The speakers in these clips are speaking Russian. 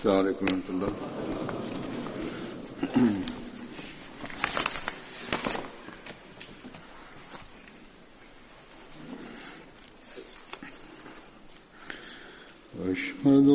السلام عليكم ورحمة الله أشهد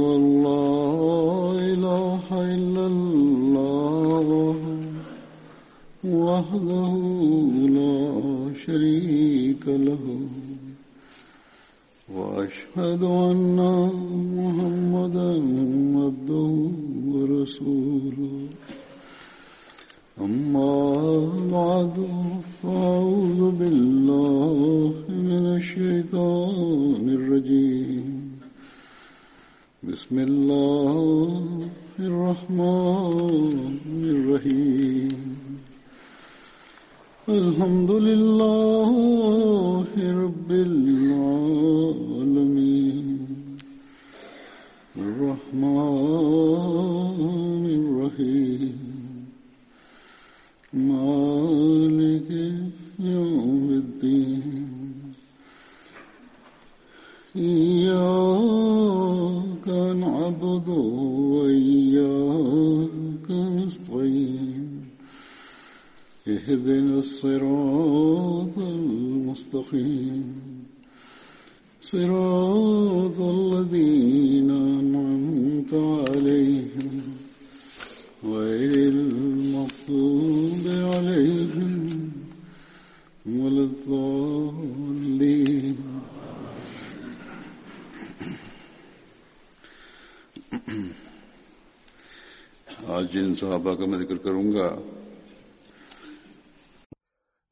सहाबा का मैं जिक्र करूंगा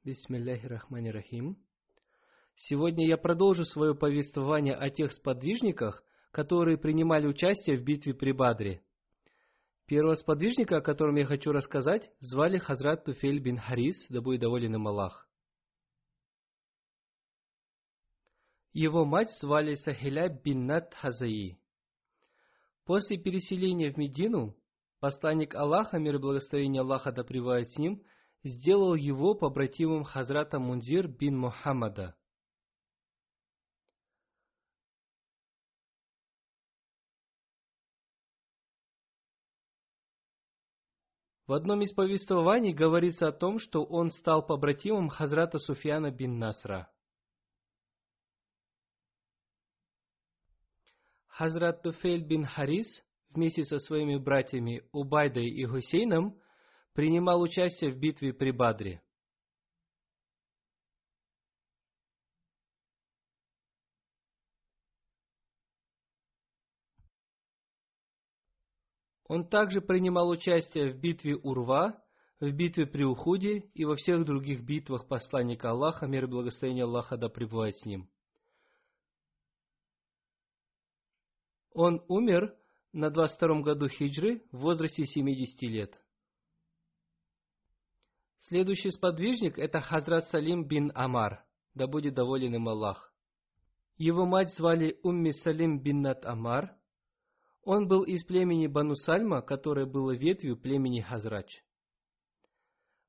Бисмилляхи-рахмани-рахим. Сегодня я продолжу свое повествование о тех сподвижниках, которые принимали участие в битве при Бадре. Первого сподвижника, о котором я хочу рассказать, звали Хазрат Туфель бин Харис, да будет доволен им Аллах. Его мать звали Сахиля бин Нат Хазаи. После переселения в Медину, посланник Аллаха, мир и благословение Аллаха да пребывает с ним, сделал его побратимом Хазрата Мунзир бин Мухаммада. В одном из повествований говорится о том, что он стал побратимом Хазрата Суфьяна бин Насра. Хазрат Туфель бин Харис вместе со своими братьями Убайдой и Хусейном принимал участие в битве при Бадре. Он также принимал участие в битве Урва, в битве при Ухуде и во всех других битвах посланника Аллаха, мир и благословение Аллаха да пребывает с ним. Он умер на 22 году хиджры в возрасте 70 лет. Следующий сподвижник – это Хазрат Салим бин Амар, да будет доволен им Аллах. Его мать звали Умми Салим бин Нат Амар. Он был из племени Бану Сальма, которое было ветвью племени Хазрач.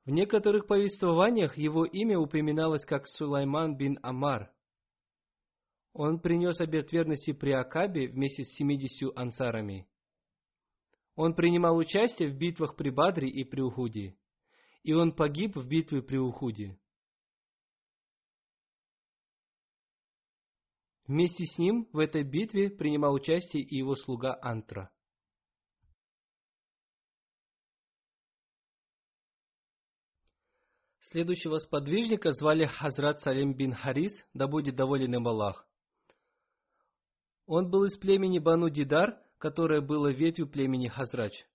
В некоторых повествованиях его имя упоминалось как Сулайман бин Амар. Он принес обет верности при Акабе вместе с 70 ансарами. Он принимал участие в битвах при Бадре и при Ухуде и он погиб в битве при Ухуде. Вместе с ним в этой битве принимал участие и его слуга Антра. Следующего сподвижника звали Хазрат Салим бин Харис, да будет доволен им Аллах. Он был из племени Бану Дидар, которое было ветвью племени Хазрач.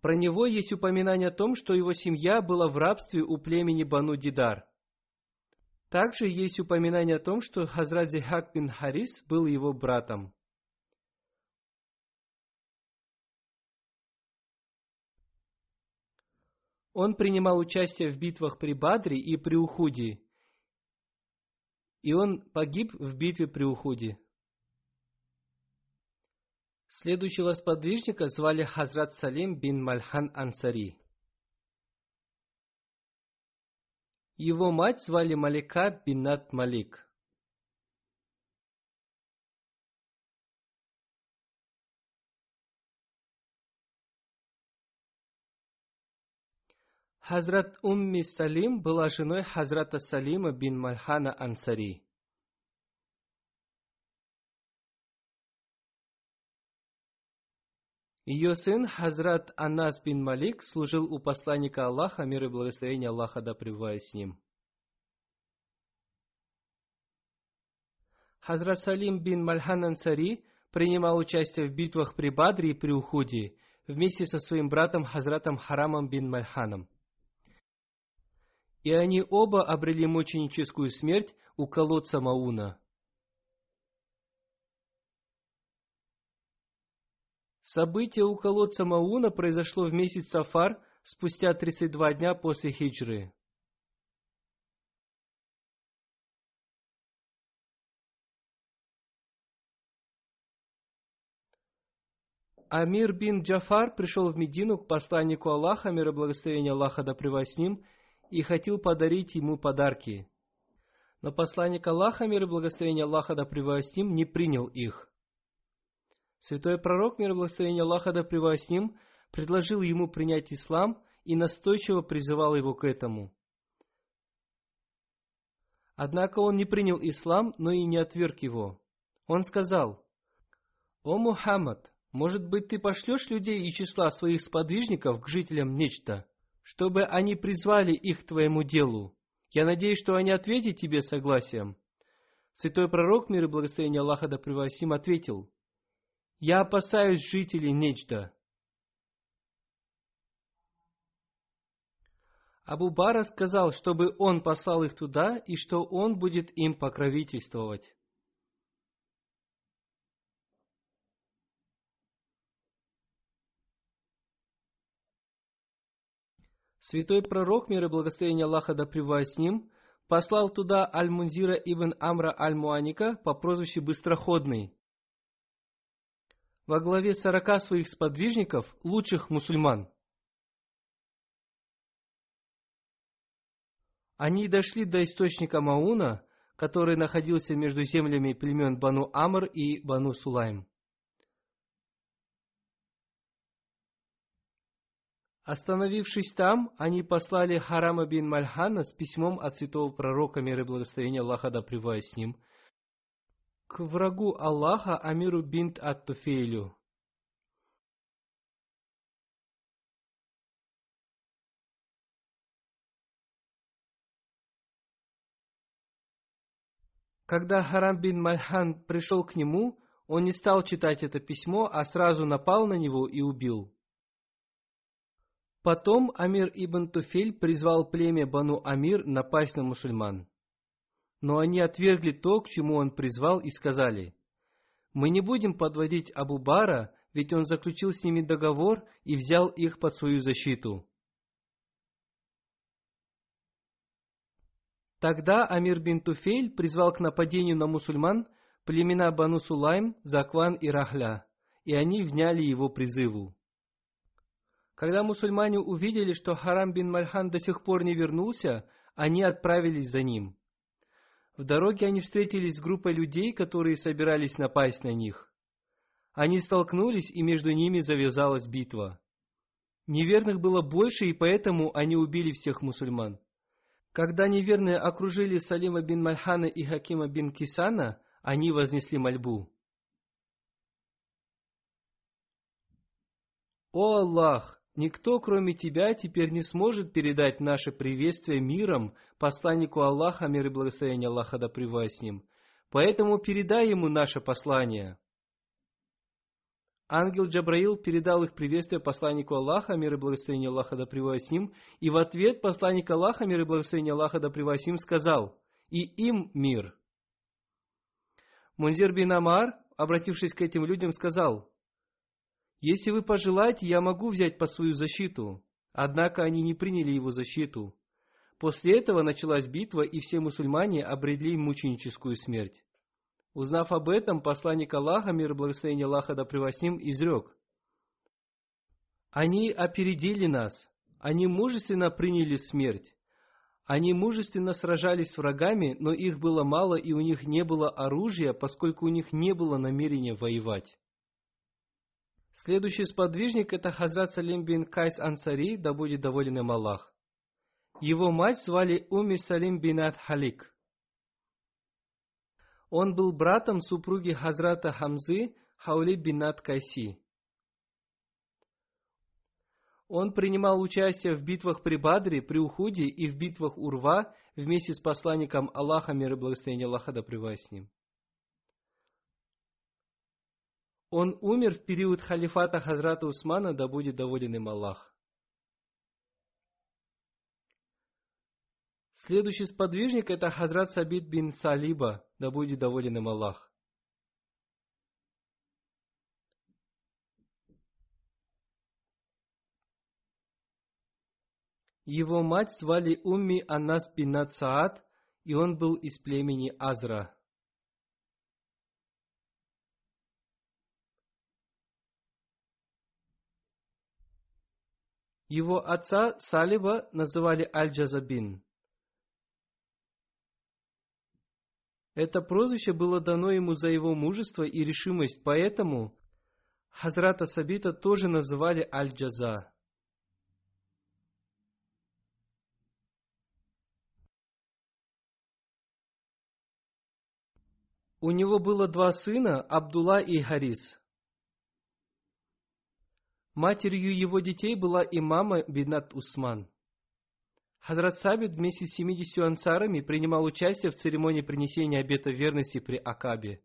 Про него есть упоминание о том, что его семья была в рабстве у племени Бану Дидар. Также есть упоминание о том, что Хазрат Зихак бин Харис был его братом. Он принимал участие в битвах при Бадре и при Ухуде. И он погиб в битве при Ухуде. Следующего сподвижника звали Хазрат Салим бин Мальхан Ансари. Его мать звали Малика бин Нат Малик. Хазрат Умми Салим была женой Хазрата Салима бин Мальхана Ансари. Ее сын Хазрат Анас бин Малик служил у посланника Аллаха, мир и благословение Аллаха да пребывает с ним. Хазрат Салим бин Мальхан Ансари принимал участие в битвах при Бадре и при Ухуде вместе со своим братом Хазратом Харамом бин Мальханом. И они оба обрели мученическую смерть у колодца Мауна. Событие у колодца Мауна произошло в месяц Сафар спустя 32 дня после хиджры. Амир бин Джафар пришел в Медину к посланнику Аллаха, мир и благословение Аллаха да с ним, и хотел подарить ему подарки. Но посланник Аллаха, мир и благословение Аллаха да с ним, не принял их. Святой пророк, мир и благословение Аллаха да с ним, предложил ему принять ислам и настойчиво призывал его к этому. Однако он не принял ислам, но и не отверг его. Он сказал, «О Мухаммад, может быть, ты пошлешь людей из числа своих сподвижников к жителям нечто, чтобы они призвали их к твоему делу? Я надеюсь, что они ответят тебе согласием». Святой пророк, мир и благословение Аллаха да ответил, я опасаюсь жителей нечто. Абу Бара сказал, чтобы он послал их туда и что он будет им покровительствовать. Святой пророк, мир и благословение Аллаха да с ним, послал туда Аль-Мунзира ибн Амра Аль-Муаника по прозвищу Быстроходный во главе сорока своих сподвижников, лучших мусульман. Они дошли до источника Мауна, который находился между землями племен Бану Амр и Бану Сулайм. Остановившись там, они послали Харама бин Мальхана с письмом от святого пророка, мир и благословения Аллаха да с ним, к врагу Аллаха Амиру бинт Ат-Туфейлю. Когда Харам бин Мальхан пришел к нему, он не стал читать это письмо, а сразу напал на него и убил. Потом Амир ибн Туфель призвал племя Бану Амир напасть на мусульман. Но они отвергли то, к чему он призвал, и сказали, «Мы не будем подводить Абу Бара, ведь он заключил с ними договор и взял их под свою защиту». Тогда Амир бин Туфель призвал к нападению на мусульман племена Бану Сулайм, Закван и Рахля, и они вняли его призыву. Когда мусульмане увидели, что Харам бин Мальхан до сих пор не вернулся, они отправились за ним. В дороге они встретились с группой людей, которые собирались напасть на них. Они столкнулись, и между ними завязалась битва. Неверных было больше, и поэтому они убили всех мусульман. Когда неверные окружили Салима бин Мальхана и Хакима бин Кисана, они вознесли мольбу. «О Аллах! Никто, кроме тебя, теперь не сможет передать наше приветствие миром посланнику Аллаха, мир и благословение Аллаха да с ним. Поэтому передай ему наше послание. Ангел Джабраил передал их приветствие посланнику Аллаха, мир и благословение Аллаха да с ним, и в ответ посланник Аллаха, мир и благословение Аллаха да с ним, сказал, и им мир. Мунзир бин Амар, обратившись к этим людям, сказал, если вы пожелаете, я могу взять под свою защиту. Однако они не приняли его защиту. После этого началась битва, и все мусульмане обрели мученическую смерть. Узнав об этом, посланник Аллаха, мир и благословение Аллаха да с ним, изрек. Они опередили нас. Они мужественно приняли смерть. Они мужественно сражались с врагами, но их было мало, и у них не было оружия, поскольку у них не было намерения воевать. Следующий сподвижник – это Хазрат Салим бин Кайс Ансари, да будет доволен им Аллах. Его мать звали Уми Салим бинат Халик. Он был братом супруги Хазрата Хамзы Хаули бинат Кайси. Он принимал участие в битвах при Бадре, при Ухуде и в битвах Урва вместе с посланником Аллаха, мир и благословение Аллаха, да с ним. Он умер в период халифата Хазрата Усмана, да будет доволен им Аллах. Следующий сподвижник это Хазрат Сабит бин Салиба, да будет доволен им Аллах. Его мать звали Умми Анас бин Саад, и он был из племени Азра. Его отца Салиба называли Аль-Джазабин. Это прозвище было дано ему за его мужество и решимость, поэтому Хазрата Сабита тоже называли Аль-Джаза. У него было два сына, Абдулла и Харис. Матерью его детей была имама Бинат Усман. Хазрат Сабит вместе с 70 ансарами принимал участие в церемонии принесения обета верности при Акабе.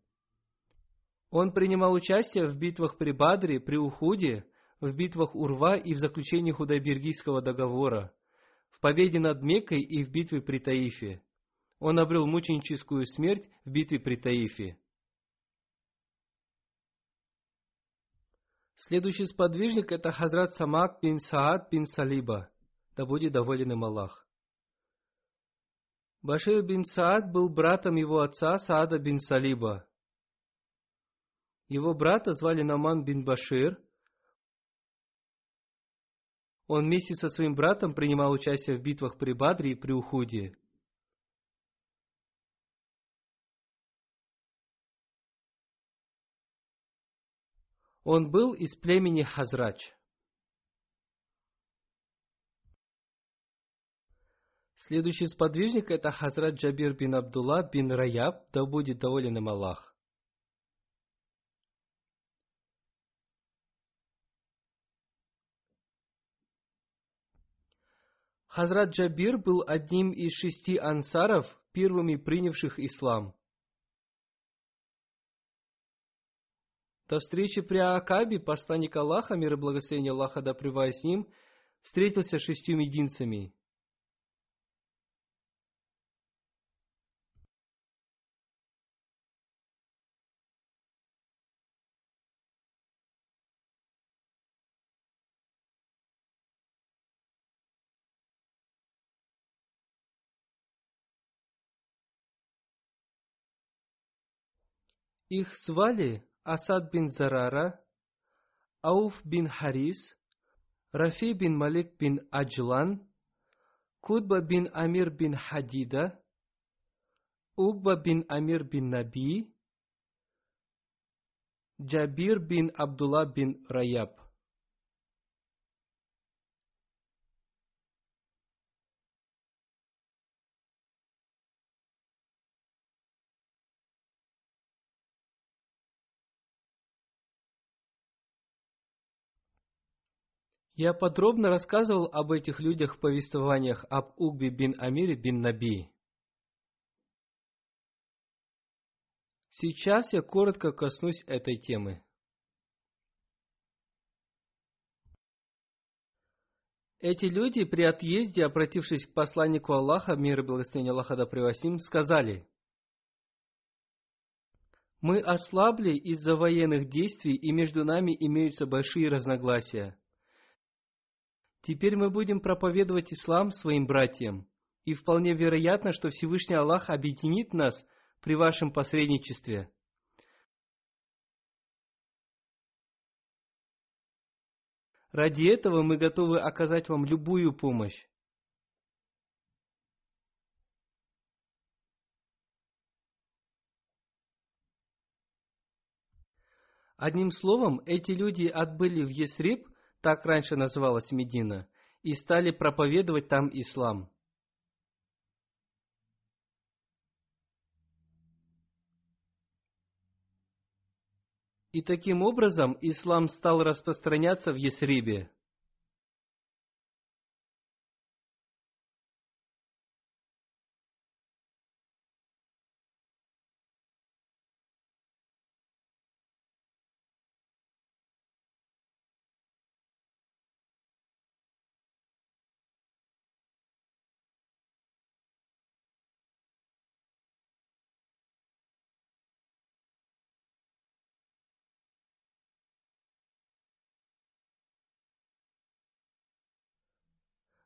Он принимал участие в битвах при Бадре, при Ухуде, в битвах Урва и в заключении Худайбергийского договора, в победе над Меккой и в битве при Таифе. Он обрел мученическую смерть в битве при Таифе. Следующий сподвижник это Хазрат Самак бин Саад бин Салиба – да будет доволен им Аллах. Башир бин Саад был братом его отца Саада бин Салиба. Его брата звали Наман бин Башир. Он вместе со своим братом принимал участие в битвах при Бадре и при Ухуде. Он был из племени Хазрач. Следующий сподвижник это Хазрат Джабир бин Абдулла бин Раяб, да будет доволен им Аллах. Хазрат Джабир был одним из шести ансаров, первыми принявших ислам. До встречи при Акабе посланник Аллаха, мир и благословение Аллаха да с ним, встретился с шестью мединцами – Их звали Асад бин Зарара, Ауф бин Харис, Рафи бин Малик бин Аджлан, Кудба бин Амир бин Хадида, Угба бин Амир бин Наби, Джабир бин Абдулла бин Раяб. Я подробно рассказывал об этих людях в повествованиях об Угби бин Амире бин Наби. Сейчас я коротко коснусь этой темы. Эти люди при отъезде, обратившись к посланнику Аллаха, мир и благословение Аллаха да превосим, сказали, «Мы ослабли из-за военных действий, и между нами имеются большие разногласия. Теперь мы будем проповедовать ислам своим братьям, и вполне вероятно, что Всевышний Аллах объединит нас при вашем посредничестве. Ради этого мы готовы оказать вам любую помощь. Одним словом, эти люди отбыли в Есриб так раньше называлась Медина, и стали проповедовать там ислам. И таким образом ислам стал распространяться в Есрибе.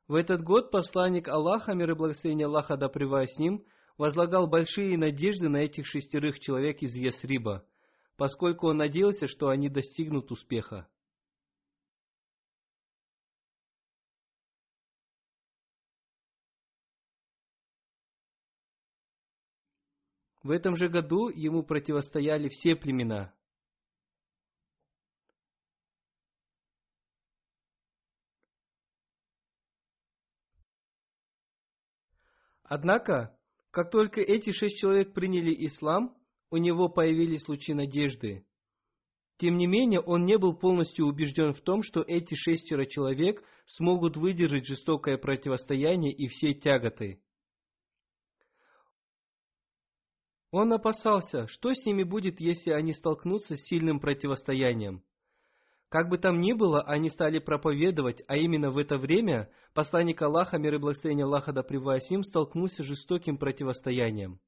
В этот год посланник Аллаха, мир и благословение Аллаха да с ним, возлагал большие надежды на этих шестерых человек из Ясриба, поскольку он надеялся, что они достигнут успеха. В этом же году ему противостояли все племена, Однако, как только эти шесть человек приняли ислам, у него появились лучи надежды. Тем не менее, он не был полностью убежден в том, что эти шестеро человек смогут выдержать жестокое противостояние и все тяготы. Он опасался, что с ними будет, если они столкнутся с сильным противостоянием. Как бы там ни было, они стали проповедовать, а именно в это время посланник Аллаха, мир и благословение Аллаха да им, столкнулся с жестоким противостоянием.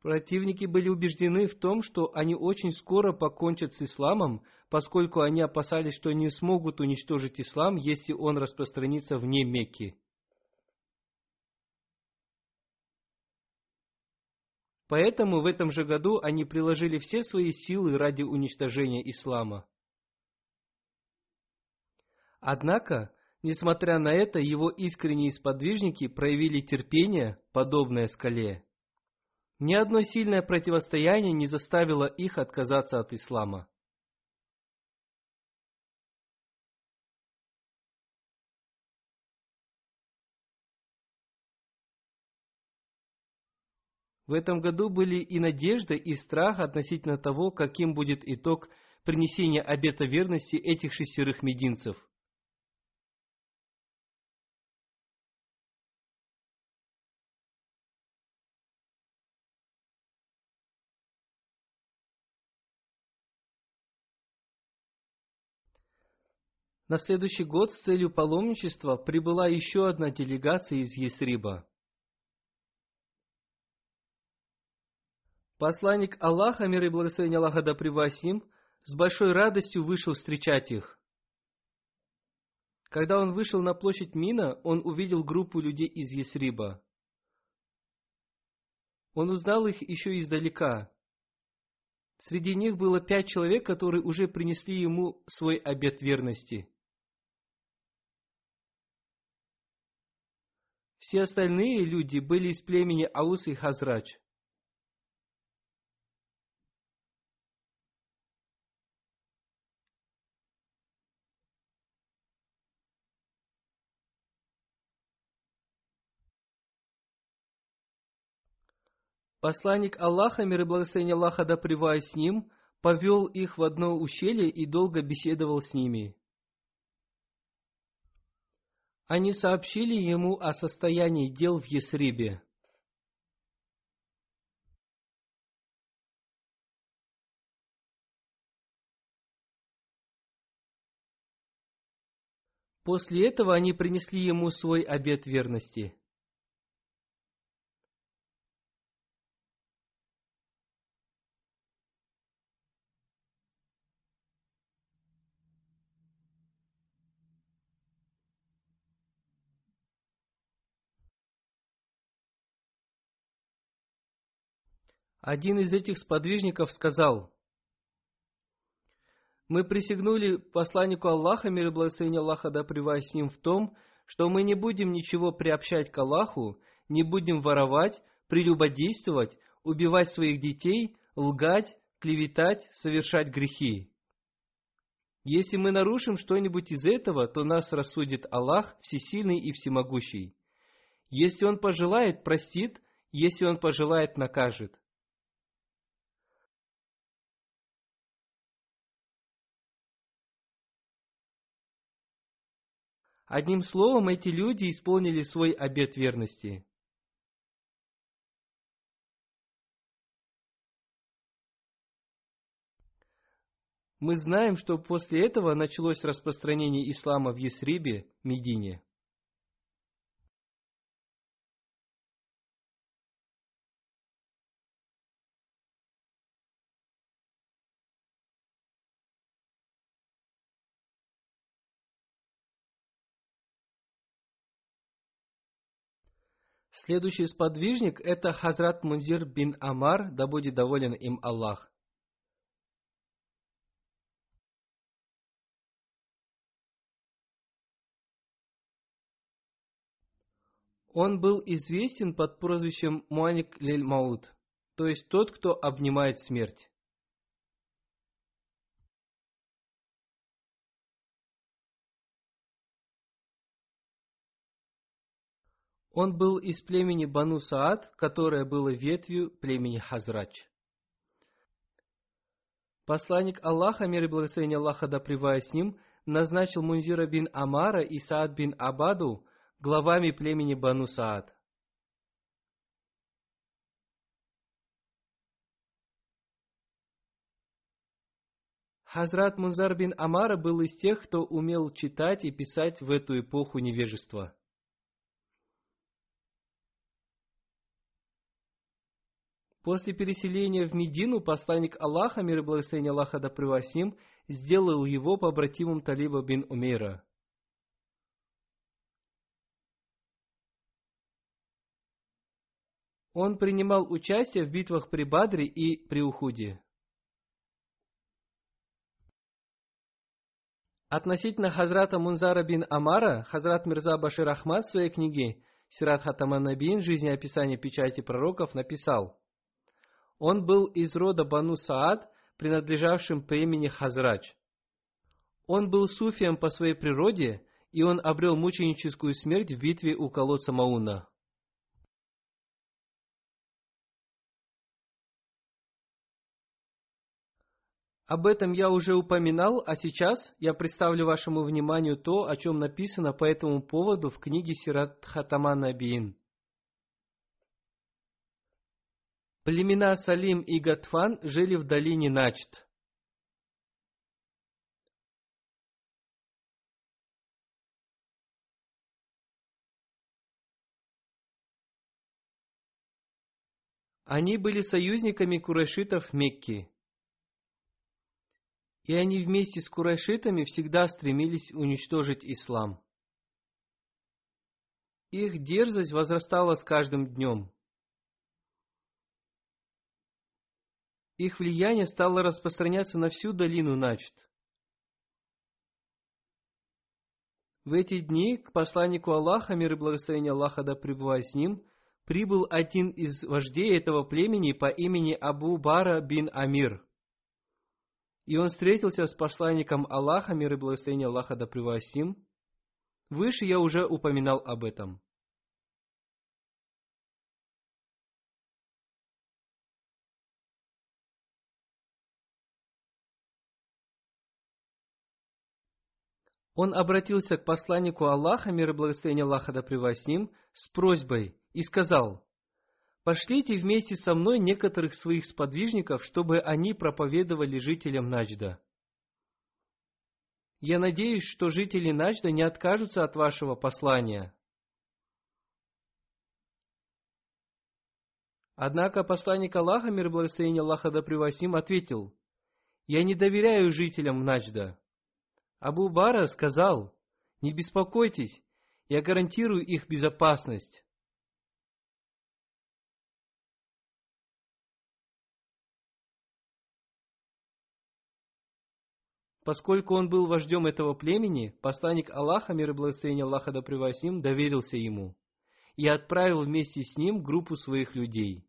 Противники были убеждены в том, что они очень скоро покончат с исламом, поскольку они опасались, что не смогут уничтожить ислам, если он распространится вне Мекки. Поэтому в этом же году они приложили все свои силы ради уничтожения ислама. Однако, несмотря на это, его искренние сподвижники проявили терпение, подобное скале. Ни одно сильное противостояние не заставило их отказаться от ислама. В этом году были и надежда, и страх относительно того, каким будет итог принесения обета верности этих шестерых мединцев. На следующий год с целью паломничества прибыла еще одна делегация из Есриба. Посланник Аллаха, мир и благословение Аллаха да им, с большой радостью вышел встречать их. Когда он вышел на площадь Мина, он увидел группу людей из Есриба. Он узнал их еще издалека. Среди них было пять человек, которые уже принесли ему свой обет верности. Все остальные люди были из племени Аус и Хазрач. Посланник Аллаха, мир и благословение Аллаха да с ним, повел их в одно ущелье и долго беседовал с ними. Они сообщили ему о состоянии дел в Есрибе. После этого они принесли ему свой обет верности – Один из этих сподвижников сказал, «Мы присягнули посланнику Аллаха, мир и благословение Аллаха да с ним в том, что мы не будем ничего приобщать к Аллаху, не будем воровать, прелюбодействовать, убивать своих детей, лгать, клеветать, совершать грехи. Если мы нарушим что-нибудь из этого, то нас рассудит Аллах, всесильный и всемогущий. Если он пожелает, простит, если он пожелает, накажет. Одним словом, эти люди исполнили свой обет верности. Мы знаем, что после этого началось распространение ислама в Есрибе, Медине. Следующий сподвижник – это Хазрат Мунзир бин Амар, да будет доволен им Аллах. Он был известен под прозвищем Муаник Лель Мауд, то есть тот, кто обнимает смерть. Он был из племени Бану Саад, которое было ветвью племени Хазрач. Посланник Аллаха, мир и благословение Аллаха да с ним, назначил Мунзира бин Амара и Саад бин Абаду главами племени Бану Саад. Хазрат Мунзар бин Амара был из тех, кто умел читать и писать в эту эпоху невежества. После переселения в Медину посланник Аллаха, мир и благословение Аллаха да с сделал его побратимом Талиба бин Умейра. Он принимал участие в битвах при Бадре и при Ухуде. Относительно Хазрата Мунзара бин Амара, Хазрат Мирза Башир Ахмад в своей книге Сират Хатаман Набиин «Жизнеописание печати пророков» написал – он был из рода Бану Саад, принадлежавшим племени Хазрач. Он был суфием по своей природе, и он обрел мученическую смерть в битве у колодца Мауна. Об этом я уже упоминал, а сейчас я представлю вашему вниманию то, о чем написано по этому поводу в книге Сират Хатаман Абиин. Племена Салим и Гатфан жили в долине Начт. Они были союзниками курайшитов в Мекке. И они вместе с курайшитами всегда стремились уничтожить ислам. Их дерзость возрастала с каждым днем. Их влияние стало распространяться на всю долину Начт. В эти дни к посланнику Аллаха, мир и благословение Аллаха да пребывает с ним, прибыл один из вождей этого племени по имени Абу Бара бин Амир. И он встретился с посланником Аллаха, мир и благословение Аллаха да пребывает с ним. Выше я уже упоминал об этом. Он обратился к посланнику Аллаха, мир и благословение Аллаха да с ним, с просьбой и сказал, «Пошлите вместе со мной некоторых своих сподвижников, чтобы они проповедовали жителям Наджда. Я надеюсь, что жители Наджда не откажутся от вашего послания». Однако посланник Аллаха, мир и благословение Аллаха да ответил, «Я не доверяю жителям Наджда». Абу Бара сказал, не беспокойтесь, я гарантирую их безопасность. Поскольку он был вождем этого племени, посланник Аллаха, мир и благословение Аллаха да с ним, доверился ему и отправил вместе с ним группу своих людей.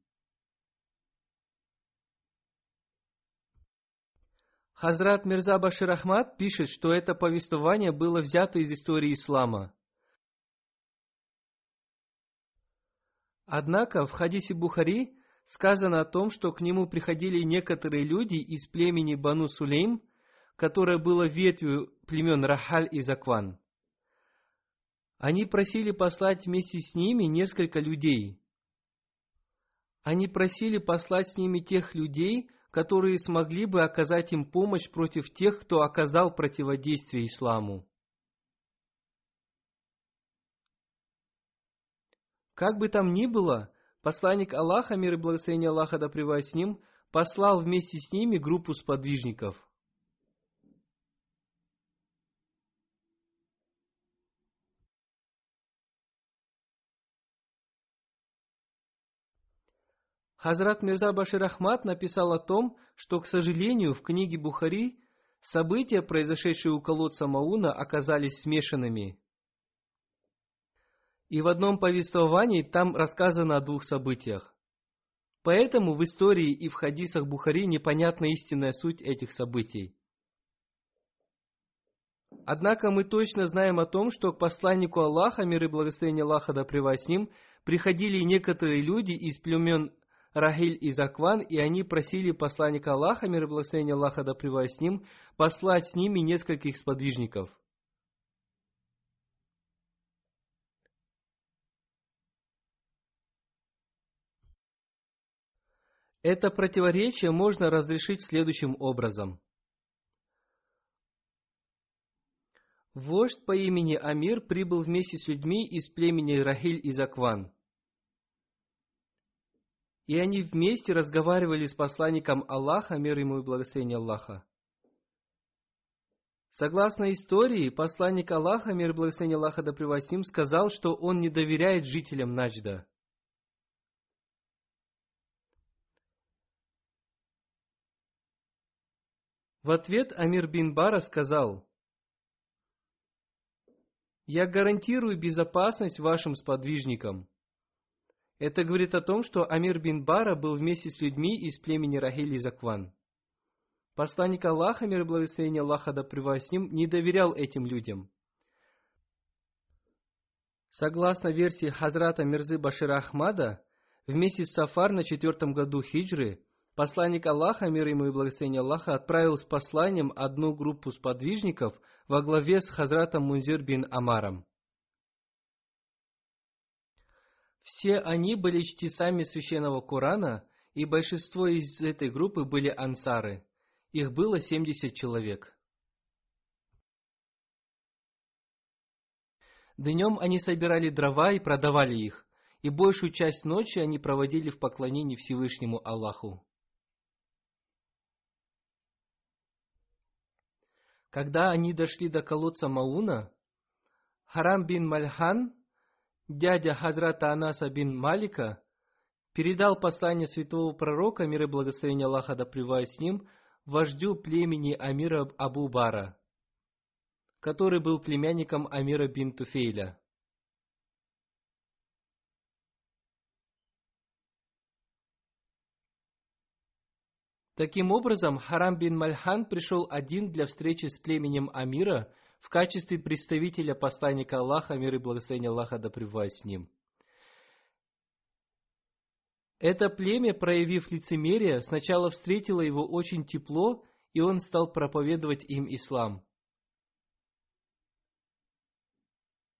Хазрат Мирза Башир Ахмад пишет, что это повествование было взято из истории ислама. Однако в хадисе Бухари сказано о том, что к нему приходили некоторые люди из племени Бану Сулейм, которое было ветвью племен Рахаль и Закван. Они просили послать вместе с ними несколько людей. Они просили послать с ними тех людей, которые смогли бы оказать им помощь против тех, кто оказал противодействие исламу. Как бы там ни было, посланник Аллаха, мир и благословение Аллаха да с ним, послал вместе с ними группу сподвижников. Хазрат Мирза Башир Ахмад написал о том, что, к сожалению, в книге Бухари события, произошедшие у колодца Мауна, оказались смешанными. И в одном повествовании там рассказано о двух событиях. Поэтому в истории и в хадисах Бухари непонятна истинная суть этих событий. Однако мы точно знаем о том, что к посланнику Аллаха, мир и благословение Аллаха да с ним, приходили некоторые люди из племен Рахиль и Закван, и они просили посланника Аллаха, мир и благословение Аллаха да с ним, послать с ними нескольких сподвижников. Это противоречие можно разрешить следующим образом. Вождь по имени Амир прибыл вместе с людьми из племени Рахиль и Закван – и они вместе разговаривали с посланником Аллаха, мир ему и благословение Аллаха. Согласно истории, посланник Аллаха, мир и благословение Аллаха да превосим, сказал, что он не доверяет жителям Наджда. В ответ Амир бин Бара сказал, «Я гарантирую безопасность вашим сподвижникам». Это говорит о том, что Амир бин Бара был вместе с людьми из племени Рахиль и Закван. Посланник Аллаха, мир и благословение Аллаха да с ним, не доверял этим людям. Согласно версии Хазрата Мирзы Башира Ахмада, вместе с Сафар на четвертом году хиджры, посланник Аллаха, мир ему и благословение Аллаха, отправил с посланием одну группу сподвижников во главе с Хазратом Мунзир бин Амаром. Все они были чтецами священного Корана, и большинство из этой группы были ансары. Их было 70 человек. Днем они собирали дрова и продавали их, и большую часть ночи они проводили в поклонении Всевышнему Аллаху. Когда они дошли до колодца Мауна, Харам бин Мальхан дядя Хазрата Анаса бин Малика, передал послание святого пророка, мир и благословение Аллаха да с ним, вождю племени Амира Абу Бара, который был племянником Амира бин Туфейля. Таким образом, Харам бин Мальхан пришел один для встречи с племенем Амира – в качестве представителя посланника Аллаха, мир и благословение Аллаха да с ним. Это племя, проявив лицемерие, сначала встретило его очень тепло, и он стал проповедовать им ислам.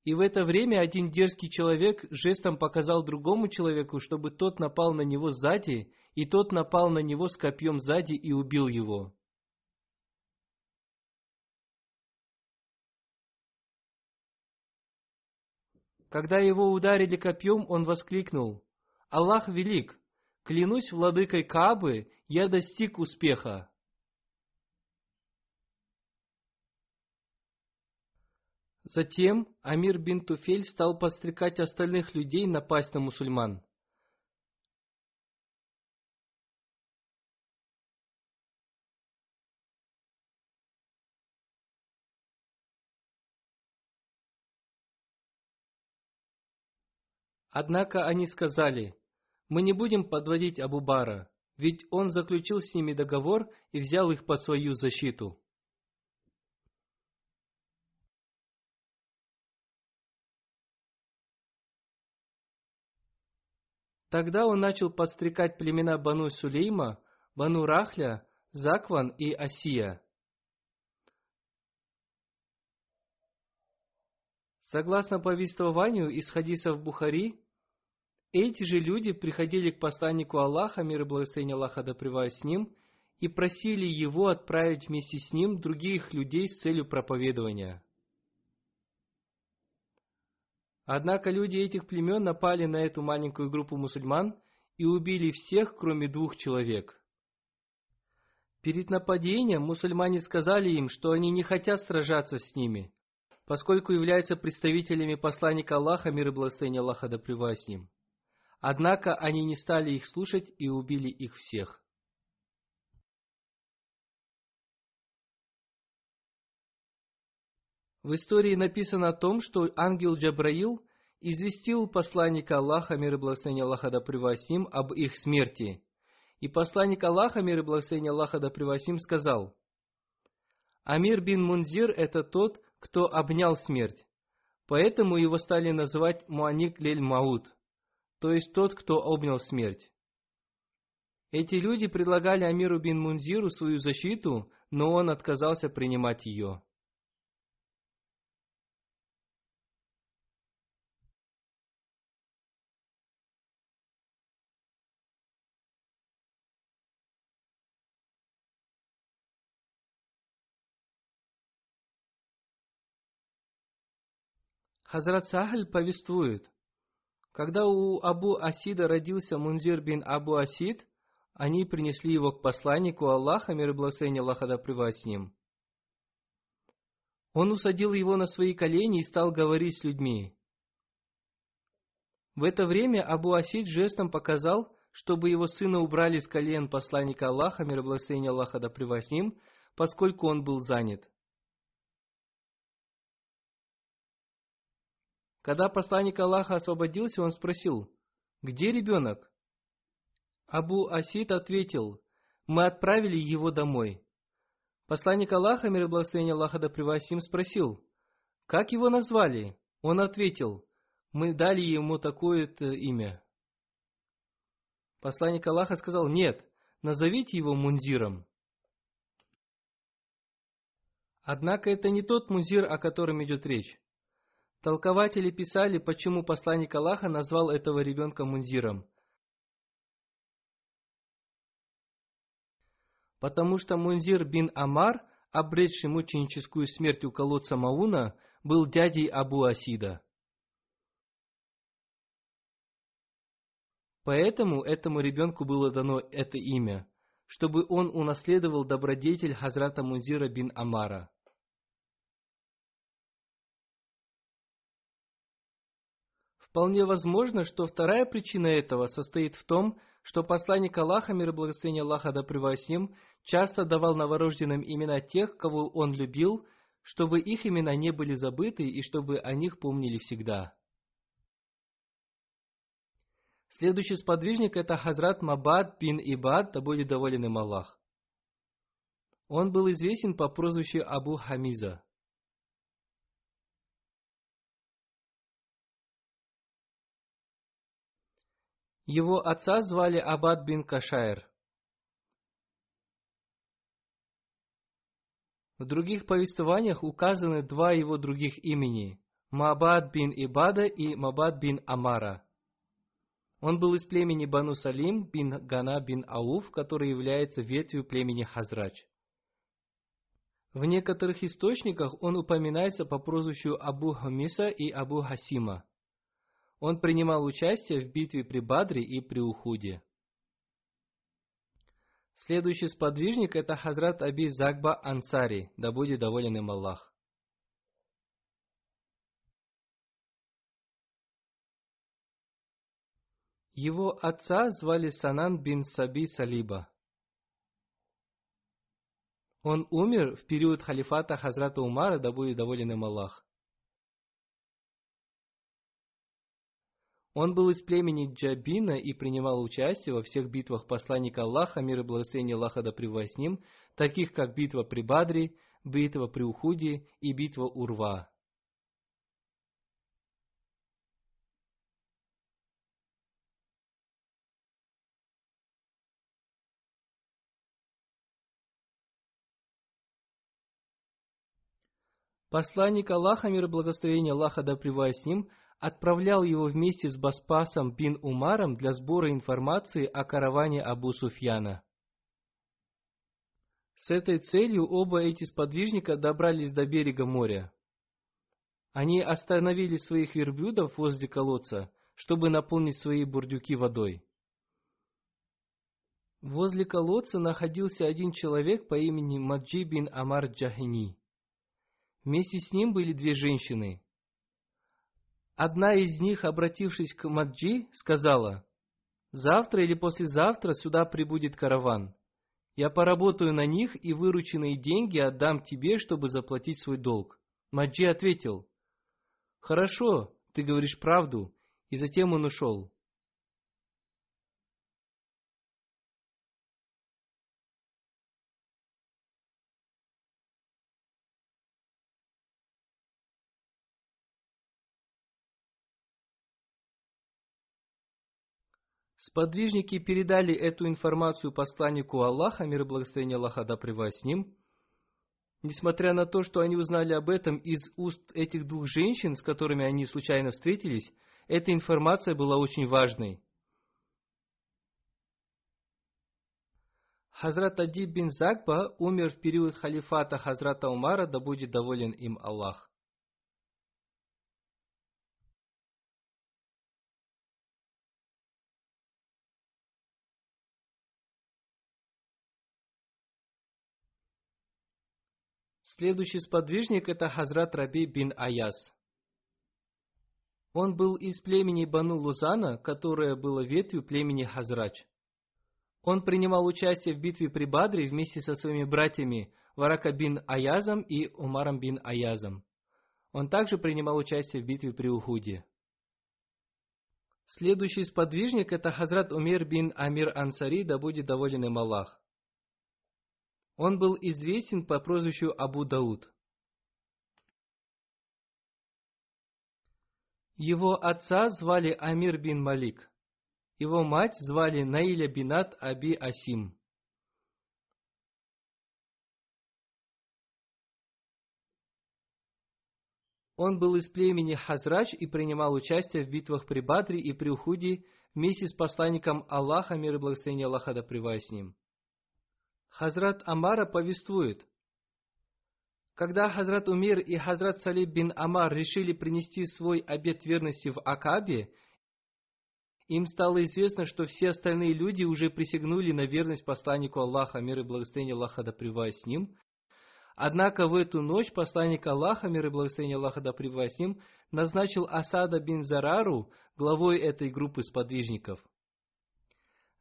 И в это время один дерзкий человек жестом показал другому человеку, чтобы тот напал на него сзади, и тот напал на него с копьем сзади и убил его. Когда его ударили копьем, он воскликнул, «Аллах велик! Клянусь владыкой Кабы, я достиг успеха!» Затем Амир бин Туфель стал подстрекать остальных людей напасть на мусульман. Однако они сказали, мы не будем подводить Абу-Бара, ведь он заключил с ними договор и взял их под свою защиту. Тогда он начал подстрекать племена Бану Сулейма, Бану Рахля, Закван и Асия. Согласно повествованию из хадисов Бухари, эти же люди приходили к посланнику Аллаха, мир и благословение Аллаха да с ним, и просили его отправить вместе с ним других людей с целью проповедования. Однако люди этих племен напали на эту маленькую группу мусульман и убили всех, кроме двух человек. Перед нападением мусульмане сказали им, что они не хотят сражаться с ними, поскольку являются представителями посланника Аллаха, мир и благословение Аллаха да с ним. Однако они не стали их слушать и убили их всех. В истории написано о том, что ангел Джабраил известил посланника Аллаха, мир и благословение Аллаха да с ним, об их смерти. И посланник Аллаха, мир и благословение Аллаха да с ним, сказал, Амир бин Мунзир – это тот, кто обнял смерть. Поэтому его стали называть Муаник Лель Маут, то есть тот, кто обнял смерть. Эти люди предлагали Амиру бин Мунзиру свою защиту, но он отказался принимать ее. Хазрат Сахаль повествует, когда у Абу Асида родился Мунзир бин Абу Асид, они принесли его к посланнику Аллаха, мир и благословение Аллаха да с ним. Он усадил его на свои колени и стал говорить с людьми. В это время Абу Асид жестом показал, чтобы его сына убрали с колен посланника Аллаха, мир и благословение Аллаха да с ним, поскольку он был занят. Когда посланник Аллаха освободился, он спросил, «Где ребенок?» Абу Асид ответил, «Мы отправили его домой». Посланник Аллаха, мир и благословение Аллаха да превосим, спросил, «Как его назвали?» Он ответил, «Мы дали ему такое-то имя». Посланник Аллаха сказал, «Нет, назовите его Мунзиром». Однако это не тот Мунзир, о котором идет речь. Толкователи писали, почему посланник Аллаха назвал этого ребенка Мунзиром. Потому что Мунзир бин Амар, обретший мученическую смерть у колодца Мауна, был дядей Абу Асида. Поэтому этому ребенку было дано это имя, чтобы он унаследовал добродетель Хазрата Мунзира бин Амара. Вполне возможно, что вторая причина этого состоит в том, что посланник Аллаха, мир и благословение Аллаха да с ним, часто давал новорожденным имена тех, кого он любил, чтобы их имена не были забыты и чтобы о них помнили всегда. Следующий сподвижник – это Хазрат Мабад бин Ибад, да будет доволен им Аллах. Он был известен по прозвищу Абу Хамиза. Его отца звали Абад бин Кашайр. В других повествованиях указаны два его других имени – Мабад бин Ибада и Мабад бин Амара. Он был из племени Бану Салим бин Гана бин Ауф, который является ветвью племени Хазрач. В некоторых источниках он упоминается по прозвищу Абу Хамиса и Абу Хасима. Он принимал участие в битве при Бадре и при Ухуде. Следующий сподвижник – это Хазрат Аби Загба Ансари, да будет доволен им Аллах. Его отца звали Санан бин Саби Салиба. Он умер в период халифата Хазрата Умара, да будет доволен им Аллах. Он был из племени Джабина и принимал участие во всех битвах посланника Аллаха, мир и благословение Аллаха да с ним, таких как битва при Бадре, битва при Ухуде и битва Урва. Посланник Аллаха, мир и благословение Аллаха да с ним – отправлял его вместе с Баспасом бин Умаром для сбора информации о караване Абу Суфьяна. С этой целью оба эти сподвижника добрались до берега моря. Они остановили своих верблюдов возле колодца, чтобы наполнить свои бурдюки водой. Возле колодца находился один человек по имени Маджи бин Амар Джахини. Вместе с ним были две женщины. Одна из них, обратившись к Маджи, сказала, «Завтра или послезавтра сюда прибудет караван. Я поработаю на них и вырученные деньги отдам тебе, чтобы заплатить свой долг». Маджи ответил, «Хорошо, ты говоришь правду», и затем он ушел. Сподвижники передали эту информацию посланнику Аллаха, мир и благословение Аллаха да с ним. Несмотря на то, что они узнали об этом из уст этих двух женщин, с которыми они случайно встретились, эта информация была очень важной. Хазрат Адиб бин Закба умер в период халифата Хазрата Умара, да будет доволен им Аллах. Следующий сподвижник – это Хазрат Раби бин Аяс. Он был из племени Бану Лузана, которое было ветвью племени Хазрач. Он принимал участие в битве при Бадре вместе со своими братьями Варака бин Аязом и Умаром бин Аязом. Он также принимал участие в битве при Ухуде. Следующий сподвижник – это Хазрат Умер бин Амир Ансари, да будет доволен им Аллах. Он был известен по прозвищу Абу Дауд. Его отца звали Амир бин Малик. Его мать звали Наиля бинат Аби Асим. Он был из племени Хазрач и принимал участие в битвах при Бадре и при Ухуде вместе с посланником Аллаха, мир и благословение Аллаха да с ним. Хазрат Амара повествует, когда Хазрат Умир и Хазрат Салиб бин Амар решили принести свой обет верности в Акабе, им стало известно, что все остальные люди уже присягнули на верность посланнику Аллаха, мир и благословение Аллаха да с ним. Однако в эту ночь посланник Аллаха, мир и благословение Аллаха да с ним, назначил Асада бин Зарару главой этой группы сподвижников.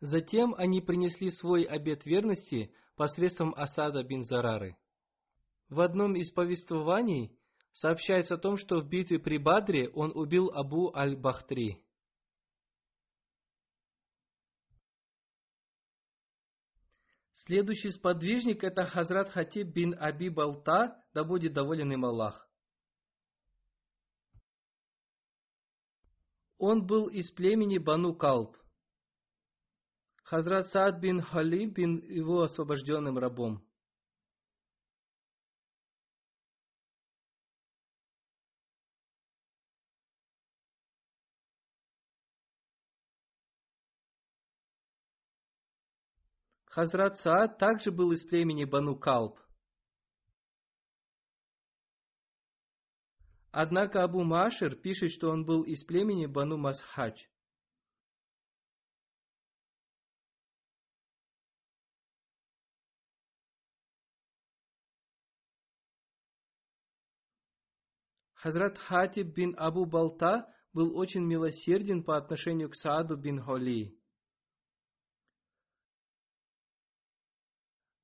Затем они принесли свой обет верности – посредством Асада бин Зарары. В одном из повествований сообщается о том, что в битве при Бадре он убил Абу аль-Бахтри. Следующий сподвижник – это Хазрат Хатиб бин Аби Балта, да будет доволен им Аллах. Он был из племени Бану Калб. Хазрат Саад бин Хали бин его освобожденным рабом. Хазрат Саад также был из племени Бану Калб. Однако Абу Машир пишет, что он был из племени Бану Масхадж. Хазрат Хатиб бин Абу Балта был очень милосерден по отношению к Сааду бин Холи.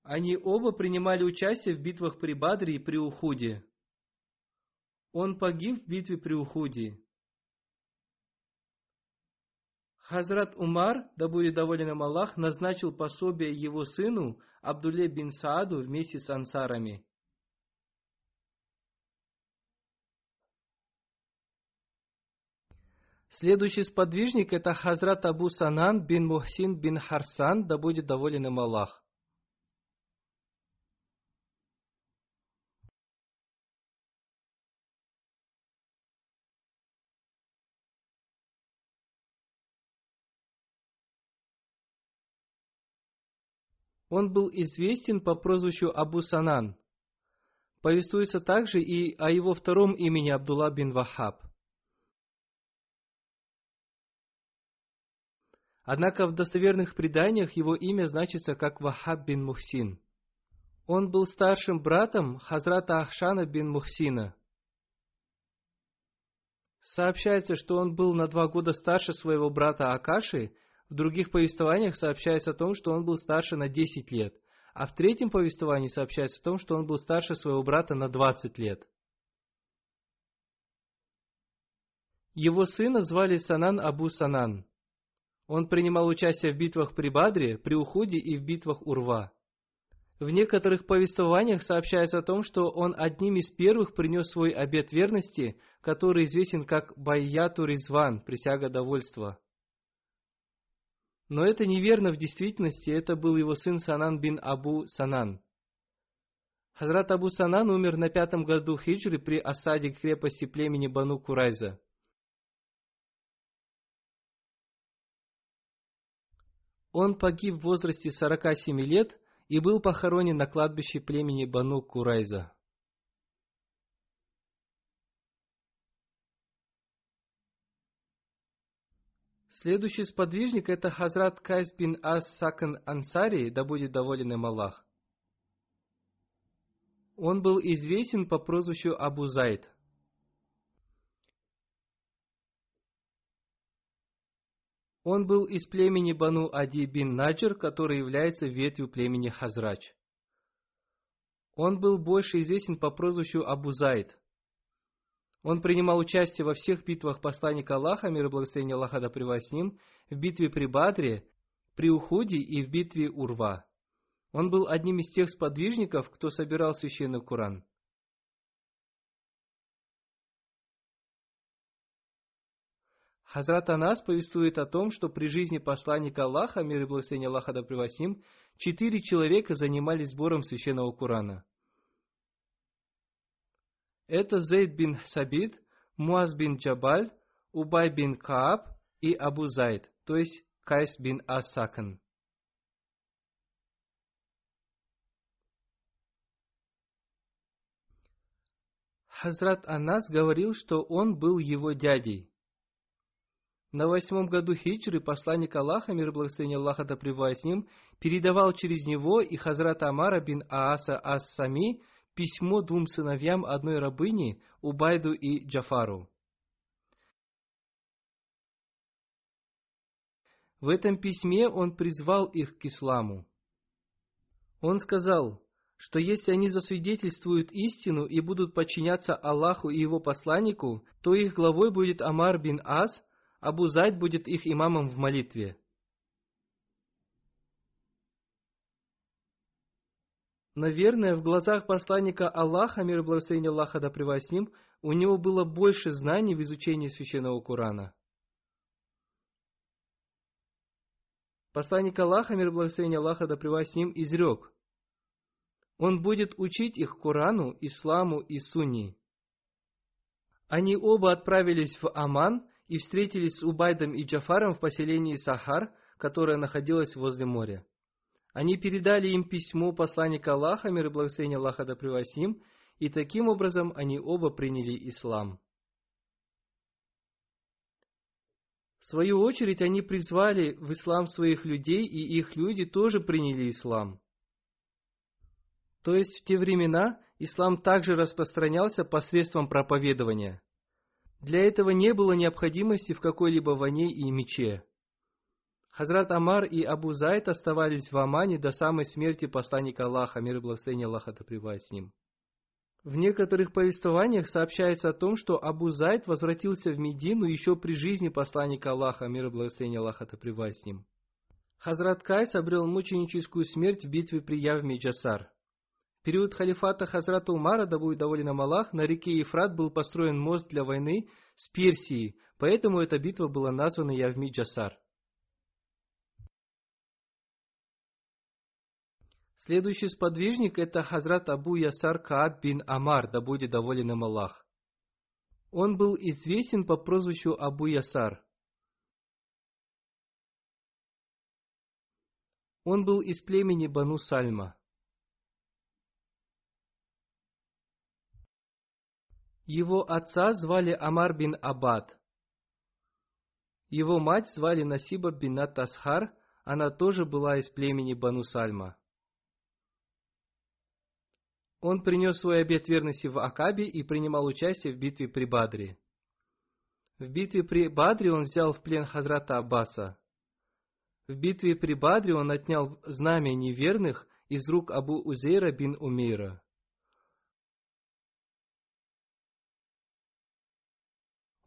Они оба принимали участие в битвах при Бадре и при Ухуде. Он погиб в битве при Ухуде. Хазрат Умар, да будет доволен им Аллах, назначил пособие его сыну Абдуле бин Сааду вместе с ансарами. Следующий сподвижник – это Хазрат Абу Санан бин Мухсин бин Харсан, да будет доволен им Аллах. Он был известен по прозвищу Абу Санан. Повествуется также и о его втором имени Абдулла бин Вахаб – Однако в достоверных преданиях его имя значится как Вахаб бин Мухсин. Он был старшим братом Хазрата Ахшана бин Мухсина. Сообщается, что он был на два года старше своего брата Акаши, в других повествованиях сообщается о том, что он был старше на 10 лет, а в третьем повествовании сообщается о том, что он был старше своего брата на 20 лет. Его сына звали Санан Абу Санан. Он принимал участие в битвах при Бадре, при Уходе и в битвах Урва. В некоторых повествованиях сообщается о том, что он одним из первых принес свой обет верности, который известен как Байяту Ризван, присяга довольства. Но это неверно в действительности, это был его сын Санан бин Абу Санан. Хазрат Абу Санан умер на пятом году хиджры при осаде крепости племени Бану Курайза. Он погиб в возрасте 47 лет – и был похоронен на кладбище племени Бану Курайза. Следующий сподвижник это Хазрат Кайс бин Ас Сакан Ансари, да будет доволен им Аллах. Он был известен по прозвищу Абу Зайд – Он был из племени Бану Ади бин Наджр, который является ветвью племени Хазрач. Он был больше известен по прозвищу Абу Зайд. Он принимал участие во всех битвах посланника Аллаха, мир и благословение Аллаха да с ним, в битве при Бадре, при Ухуде и в битве Урва. Он был одним из тех сподвижников, кто собирал священный Куран. Хазрат Анас повествует о том, что при жизни посланника Аллаха, мир и благословение Аллаха да превосим, четыре человека занимались сбором священного Курана. Это Зейд бин Сабид, Муаз бин Джабаль, Убай бин Кааб и Абу Зайд, то есть Кайс бин Асакан. Хазрат Анас говорил, что он был его дядей. На восьмом году хиджры посланник Аллаха, мир и благословение Аллаха да с ним, передавал через него и Хазрат Амара бин Ааса Ас-Сами письмо двум сыновьям одной рабыни, Убайду и Джафару. В этом письме он призвал их к исламу. Он сказал, что если они засвидетельствуют истину и будут подчиняться Аллаху и его посланнику, то их главой будет Амар бин Ас, Абу Зайд будет их имамом в молитве. Наверное, в глазах посланника Аллаха, мир и благословение Аллаха да с ним, у него было больше знаний в изучении священного Корана. Посланник Аллаха, мир и благословение Аллаха да с ним, изрек. Он будет учить их Корану, Исламу и Сунни. Они оба отправились в Аман, и встретились с Убайдом и Джафаром в поселении Сахар, которое находилось возле моря. Они передали им письмо посланника Аллаха, мир и благословение Аллаха да превосим, и таким образом они оба приняли ислам. В свою очередь они призвали в ислам своих людей, и их люди тоже приняли ислам. То есть в те времена ислам также распространялся посредством проповедования – для этого не было необходимости в какой-либо войне и мече. Хазрат Амар и Абу Зайд оставались в Амане до самой смерти посланника Аллаха, мир и благословение Аллаха да с ним. В некоторых повествованиях сообщается о том, что Абу Зайд возвратился в Медину еще при жизни посланника Аллаха, мир и благословение Аллаха да с ним. Хазрат Кайс обрел мученическую смерть в битве при Явме Джасар. В период халифата Хазрата Умара, да будет доволен Аллах, на реке Ефрат был построен мост для войны с Персией, поэтому эта битва была названа Явми Джасар. Следующий сподвижник это Хазрат Абу Ясар Кааб бин Амар, да будет доволен им Аллах. Он был известен по прозвищу Абу Ясар. Он был из племени Бану Сальма. Его отца звали Амар бин Абад. Его мать звали Насиба бин Тасхар, она тоже была из племени Бану Сальма. Он принес свой обет верности в Акабе и принимал участие в битве при Бадре. В битве при Бадре он взял в плен Хазрата Аббаса. В битве при Бадре он отнял знамя неверных из рук Абу Узейра бин Умейра.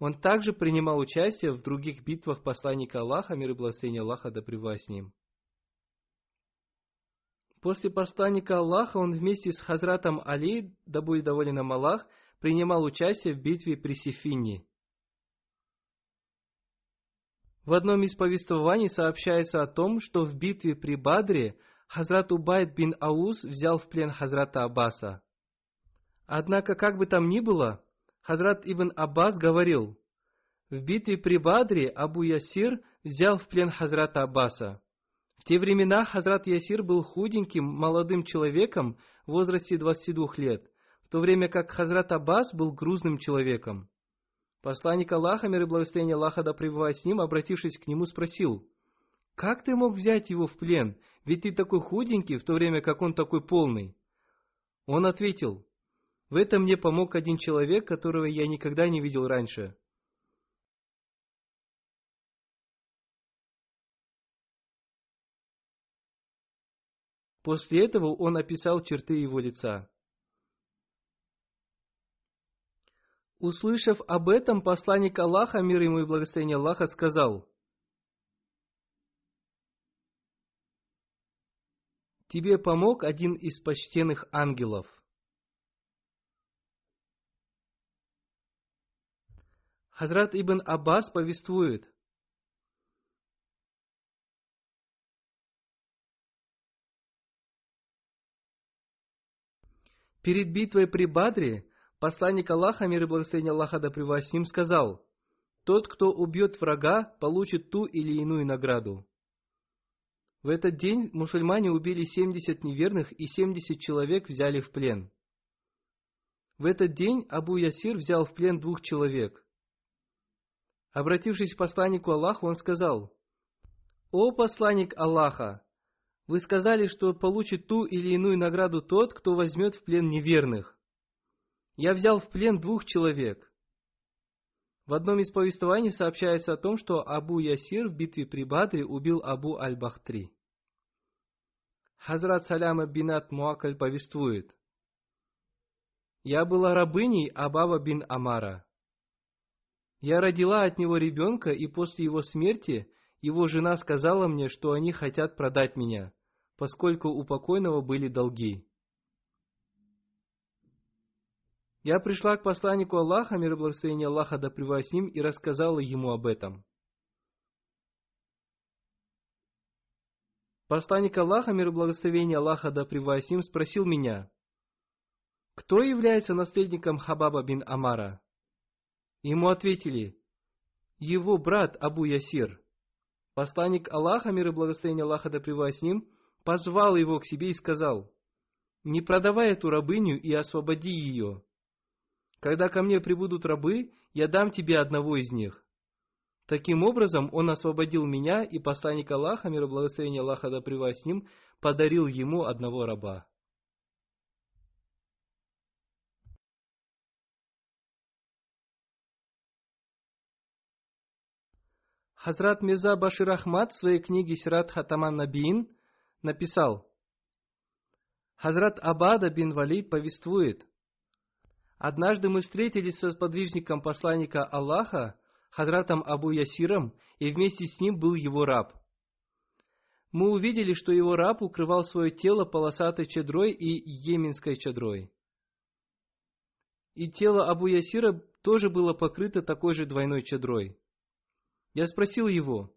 Он также принимал участие в других битвах посланника Аллаха, мир и благословение Аллаха да с ним. После посланника Аллаха он вместе с Хазратом Али, да будет доволен им Аллах, принимал участие в битве при Сифине. В одном из повествований сообщается о том, что в битве при Бадре Хазрат Убайд бин Ауз взял в плен Хазрата Аббаса. Однако, как бы там ни было, Хазрат Ибн Аббас говорил, в битве при Бадре Абу Ясир взял в плен Хазрата Аббаса. В те времена Хазрат Ясир был худеньким молодым человеком в возрасте 22 лет, в то время как Хазрат Аббас был грузным человеком. Посланник Аллаха, мир и благословение Аллаха да пребывая с ним, обратившись к нему, спросил, «Как ты мог взять его в плен? Ведь ты такой худенький, в то время как он такой полный». Он ответил, «В этом мне помог один человек, которого я никогда не видел раньше». После этого он описал черты его лица. Услышав об этом, посланник Аллаха, мир ему и благословение Аллаха, сказал, «Тебе помог один из почтенных ангелов». Хазрат Ибн Аббас повествует, Перед битвой при Бадре Посланник Аллаха, мир и благословение Аллаха да с ним, сказал, «Тот, кто убьет врага, получит ту или иную награду». В этот день мусульмане убили 70 неверных и 70 человек взяли в плен. В этот день Абу Ясир взял в плен двух человек. Обратившись к посланнику Аллаха, он сказал, «О посланник Аллаха, вы сказали, что получит ту или иную награду тот, кто возьмет в плен неверных. Я взял в плен двух человек. В одном из повествований сообщается о том, что Абу Ясир в битве при Бадре убил Абу Аль-Бахтри. Хазрат Саляма бинат Муакаль повествует. Я была рабыней Абаба бин Амара. Я родила от него ребенка, и после его смерти его жена сказала мне, что они хотят продать меня, поскольку у покойного были долги. Я пришла к посланнику Аллаха, мир и благословение Аллаха да ним, и рассказала ему об этом. Посланник Аллаха, мир и благословение Аллаха да ним, спросил меня, кто является наследником Хабаба бин Амара? Ему ответили, его брат Абу Ясир. Посланник Аллаха, мир и благословение Аллаха да с ним, позвал его к себе и сказал, не продавай эту рабыню и освободи ее. Когда ко мне прибудут рабы, я дам тебе одного из них. Таким образом, он освободил меня, и посланник Аллаха, мир и благословение Аллаха да с ним, подарил ему одного раба. Хазрат Мирза Башир Ахмад в своей книге Сират Хатаман Набиин написал, Хазрат Абада бин Валид повествует, Однажды мы встретились со сподвижником посланника Аллаха, Хазратом Абу Ясиром, и вместе с ним был его раб. Мы увидели, что его раб укрывал свое тело полосатой чадрой и йеменской чадрой. И тело Абу Ясира тоже было покрыто такой же двойной чадрой. Я спросил его,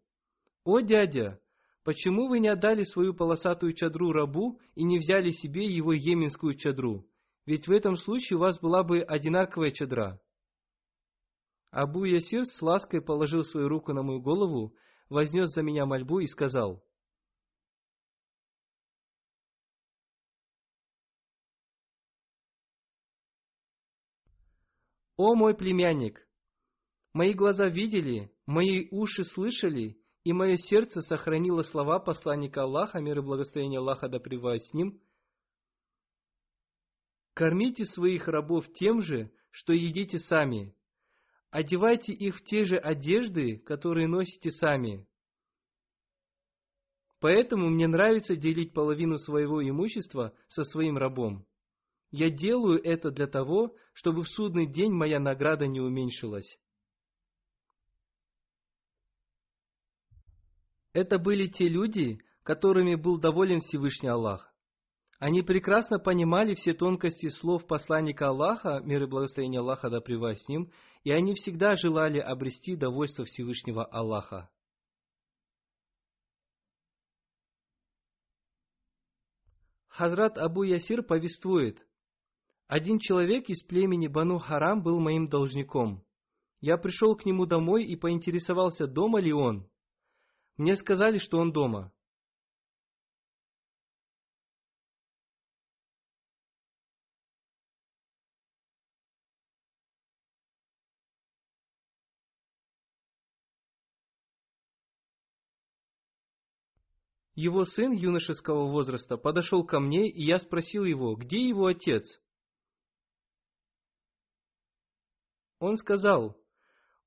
«О, дядя, почему вы не отдали свою полосатую чадру рабу и не взяли себе его еменскую чадру? Ведь в этом случае у вас была бы одинаковая чадра». Абу Ясир с лаской положил свою руку на мою голову, вознес за меня мольбу и сказал, «О мой племянник, Мои глаза видели, мои уши слышали, и мое сердце сохранило слова посланника Аллаха, мир и благословение Аллаха да пребывает с ним. Кормите своих рабов тем же, что едите сами. Одевайте их в те же одежды, которые носите сами. Поэтому мне нравится делить половину своего имущества со своим рабом. Я делаю это для того, чтобы в судный день моя награда не уменьшилась. Это были те люди, которыми был доволен Всевышний Аллах. Они прекрасно понимали все тонкости слов посланника Аллаха, мир и благословение Аллаха да с ним, и они всегда желали обрести довольство Всевышнего Аллаха. Хазрат Абу Ясир повествует, «Один человек из племени Бану Харам был моим должником. Я пришел к нему домой и поинтересовался, дома ли он. Мне сказали, что он дома. Его сын юношеского возраста подошел ко мне, и я спросил его, где его отец? Он сказал,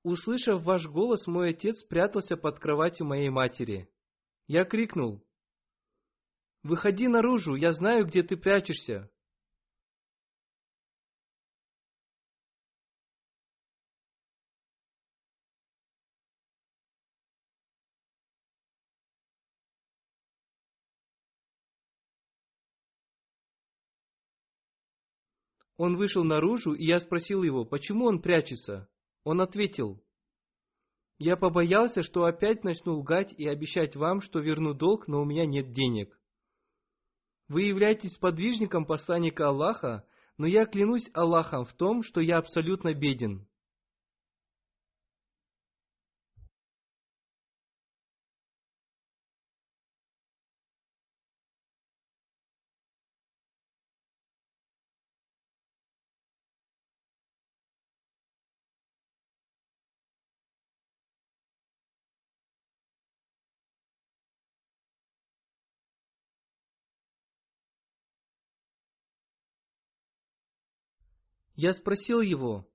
Услышав ваш голос, мой отец спрятался под кроватью моей матери. Я крикнул. «Выходи наружу, я знаю, где ты прячешься!» Он вышел наружу, и я спросил его, почему он прячется. Он ответил, «Я побоялся, что опять начну лгать и обещать вам, что верну долг, но у меня нет денег. Вы являетесь подвижником посланника Аллаха, но я клянусь Аллахом в том, что я абсолютно беден. Я спросил его,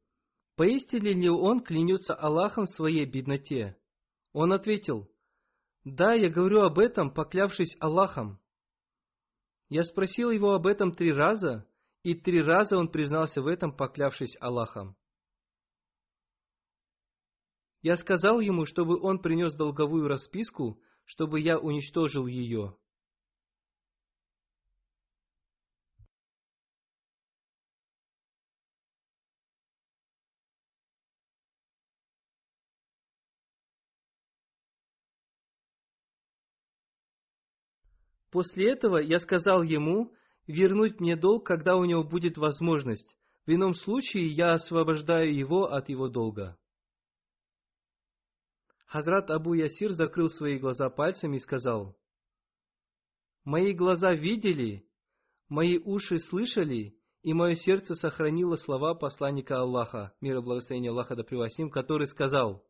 поистине ли он клянется Аллахом в своей бедноте? Он ответил, да, я говорю об этом, поклявшись Аллахом. Я спросил его об этом три раза, и три раза он признался в этом, поклявшись Аллахом. Я сказал ему, чтобы он принес долговую расписку, чтобы я уничтожил ее. После этого я сказал ему вернуть мне долг, когда у него будет возможность. В ином случае я освобождаю его от его долга. Хазрат Абу Ясир закрыл свои глаза пальцами и сказал, «Мои глаза видели, мои уши слышали, и мое сердце сохранило слова посланника Аллаха, мир и благословение Аллаха да превосим, который сказал,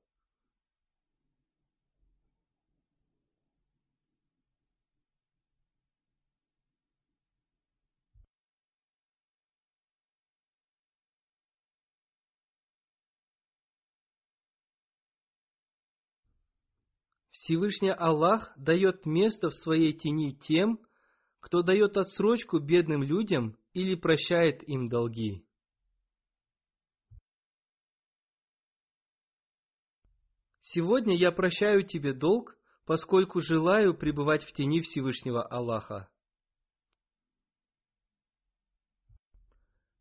Всевышний Аллах дает место в своей тени тем, кто дает отсрочку бедным людям или прощает им долги. Сегодня я прощаю тебе долг, поскольку желаю пребывать в тени Всевышнего Аллаха.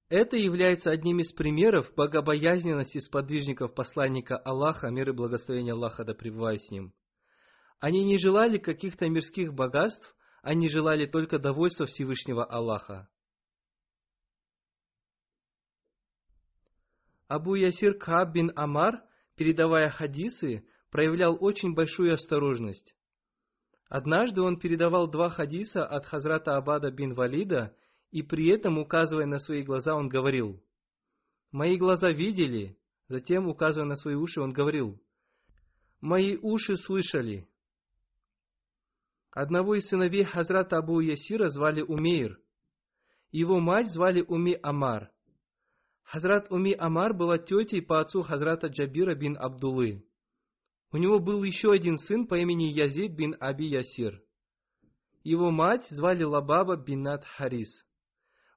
Это является одним из примеров богобоязненности сподвижников посланника Аллаха, мир и благословение Аллаха да пребывает с ним. Они не желали каких-то мирских богатств, они желали только довольства Всевышнего Аллаха. Абу Ясир Кааб бин Амар, передавая хадисы, проявлял очень большую осторожность. Однажды он передавал два хадиса от Хазрата Абада бин Валида, и при этом, указывая на свои глаза, он говорил, Мои глаза видели, затем, указывая на свои уши, он говорил, мои уши слышали. Одного из сыновей Хазрата Абу Ясира звали Умейр. Его мать звали Уми Амар. Хазрат Уми Амар была тетей по отцу Хазрата Джабира бин Абдулы. У него был еще один сын по имени Язид бин Аби Ясир. Его мать звали Лабаба бинат Харис.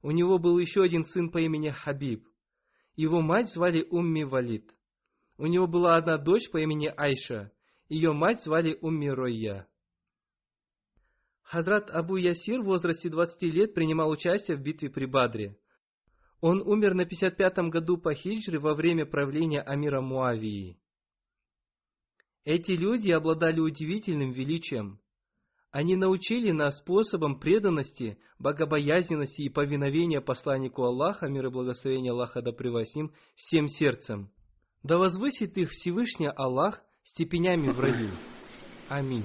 У него был еще один сын по имени Хабиб. Его мать звали Умми Валид. У него была одна дочь по имени Айша. Ее мать звали Умми Ройя. Хазрат Абу Ясир в возрасте 20 лет принимал участие в битве при Бадре. Он умер на 55-м году по хиджре во время правления Амира Муавии. Эти люди обладали удивительным величием. Они научили нас способам преданности, богобоязненности и повиновения посланнику Аллаха, мир и благословение Аллаха да превосим, всем сердцем. Да возвысит их Всевышний Аллах степенями в раю. Аминь.